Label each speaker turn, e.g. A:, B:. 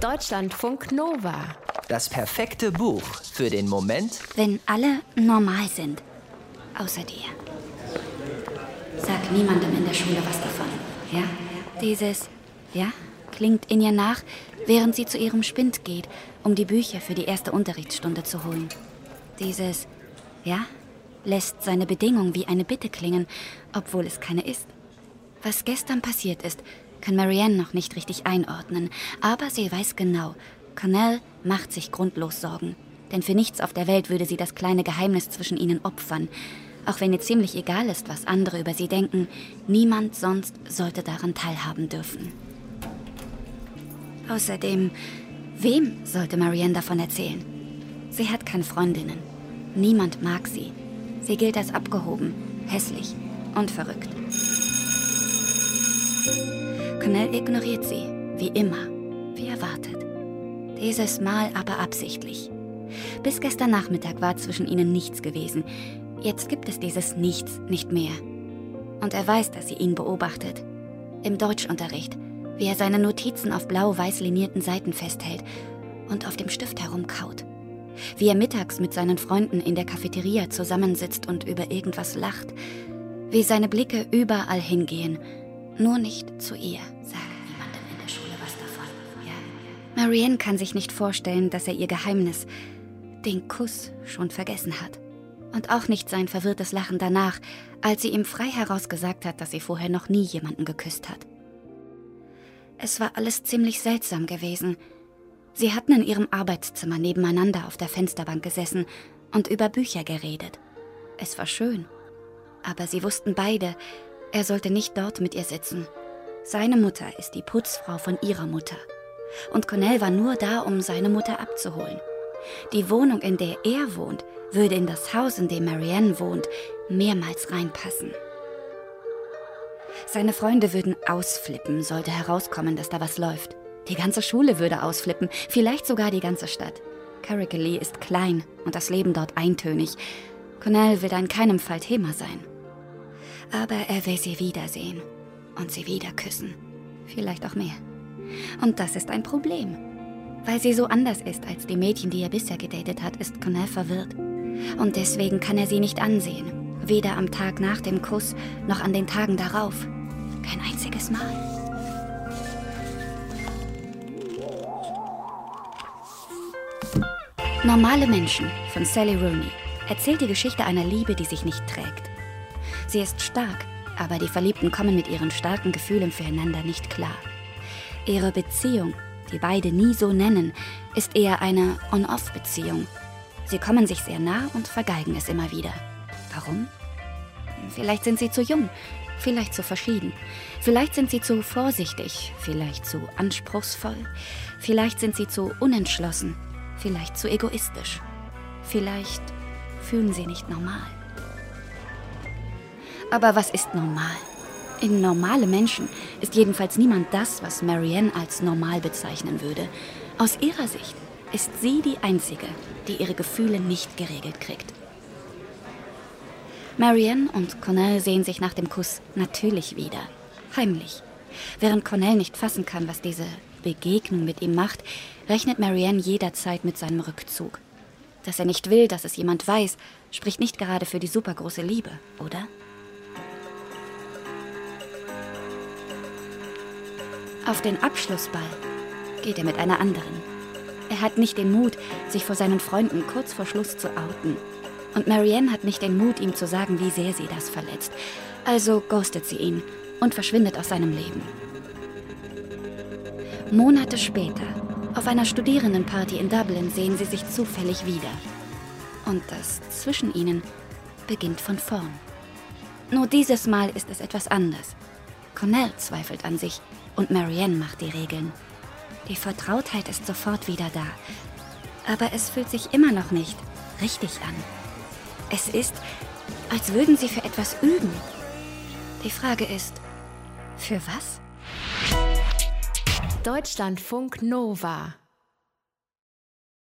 A: Deutschlandfunk Nova.
B: Das perfekte Buch für den Moment,
C: Wenn alle normal sind. Außer dir. Sag niemandem in der Schule was davon. Ja? Dieses, ja, klingt in ihr nach, während sie zu ihrem Spind geht, um die Bücher für die erste Unterrichtsstunde zu holen. Dieses, ja, lässt seine Bedingung wie eine Bitte klingen, obwohl es keine ist. Was gestern passiert ist, kann Marianne noch nicht richtig einordnen, aber sie weiß genau, Cornell macht sich grundlos Sorgen. Denn für nichts auf der Welt würde sie das kleine Geheimnis zwischen ihnen opfern. Auch wenn ihr ziemlich egal ist, was andere über sie denken, niemand sonst sollte daran teilhaben dürfen. Außerdem, wem sollte Marianne davon erzählen? Sie hat keine Freundinnen. Niemand mag sie. Sie gilt als abgehoben, hässlich und verrückt. Cornell ignoriert sie, wie immer, wie erwartet. Dieses Mal aber absichtlich. Bis gestern Nachmittag war zwischen ihnen nichts gewesen. Jetzt gibt es dieses Nichts nicht mehr. Und er weiß, dass sie ihn beobachtet. Im Deutschunterricht, wie er seine Notizen auf blau-weiß linierten Seiten festhält und auf dem Stift herumkaut. Wie er mittags mit seinen Freunden in der Cafeteria zusammensitzt und über irgendwas lacht. Wie seine Blicke überall hingehen, nur nicht zu ihr. Sag niemandem in der Schule was davon. Ja? Marianne kann sich nicht vorstellen, dass er ihr Geheimnis, den Kuss, schon vergessen hat. Und auch nicht sein verwirrtes Lachen danach, als sie ihm frei heraus gesagt hat, dass sie vorher noch nie jemanden geküsst hat. Es war alles ziemlich seltsam gewesen. Sie hatten in ihrem Arbeitszimmer nebeneinander auf der Fensterbank gesessen und über Bücher geredet. Es war schön. Aber sie wussten beide, er sollte nicht dort mit ihr sitzen. Seine Mutter ist die Putzfrau von ihrer Mutter. Und Cornell war nur da, um seine Mutter abzuholen. Die Wohnung, in der er wohnt, würde in das Haus, in dem Marianne wohnt, mehrmals reinpassen. Seine Freunde würden ausflippen, sollte herauskommen, dass da was läuft. Die ganze Schule würde ausflippen, vielleicht sogar die ganze Stadt. Carrickally ist klein und das Leben dort eintönig. Cornell will da in keinem Fall Thema sein. Aber er will sie wiedersehen und sie wieder küssen. Vielleicht auch mehr. Und das ist ein Problem. Weil sie so anders ist als die Mädchen, die er bisher gedatet hat, ist Cornell verwirrt. Und deswegen kann er sie nicht ansehen. Weder am Tag nach dem Kuss noch an den Tagen darauf. Kein einziges Mal. Normale Menschen von Sally Rooney erzählt die Geschichte einer Liebe, die sich nicht trägt. Sie ist stark, aber die Verliebten kommen mit ihren starken Gefühlen füreinander nicht klar. Ihre Beziehung, die beide nie so nennen, ist eher eine On-Off-Beziehung. Sie kommen sich sehr nah und vergeigen es immer wieder. Warum? Vielleicht sind sie zu jung, vielleicht zu verschieden. Vielleicht sind sie zu vorsichtig, vielleicht zu anspruchsvoll. Vielleicht sind sie zu unentschlossen, vielleicht zu egoistisch. Vielleicht fühlen sie nicht normal. Aber was ist normal? In normale Menschen ist jedenfalls niemand das, was Marianne als normal bezeichnen würde. Aus ihrer Sicht ist sie die Einzige, die ihre Gefühle nicht geregelt kriegt. Marianne und Cornell sehen sich nach dem Kuss natürlich wieder. Heimlich. Während Cornell nicht fassen kann, was diese Begegnung mit ihm macht, rechnet Marianne jederzeit mit seinem Rückzug. Dass er nicht will, dass es jemand weiß, spricht nicht gerade für die supergroße Liebe, oder? Auf den Abschlussball geht er mit einer anderen. Er hat nicht den Mut, sich vor seinen Freunden kurz vor Schluss zu outen. Und Marianne hat nicht den Mut, ihm zu sagen, wie sehr sie das verletzt. Also ghostet sie ihn und verschwindet aus seinem Leben. Monate später, auf einer Studierendenparty in Dublin, sehen sie sich zufällig wieder. Und das zwischen ihnen beginnt von vorn. Nur dieses Mal ist es etwas anders. Cornell zweifelt an sich und Marianne macht die Regeln. Die Vertrautheit ist sofort wieder da. Aber es fühlt sich immer noch nicht richtig an. Es ist, als würden sie für etwas üben. Die Frage ist, für was?
A: Deutschlandfunk Nova.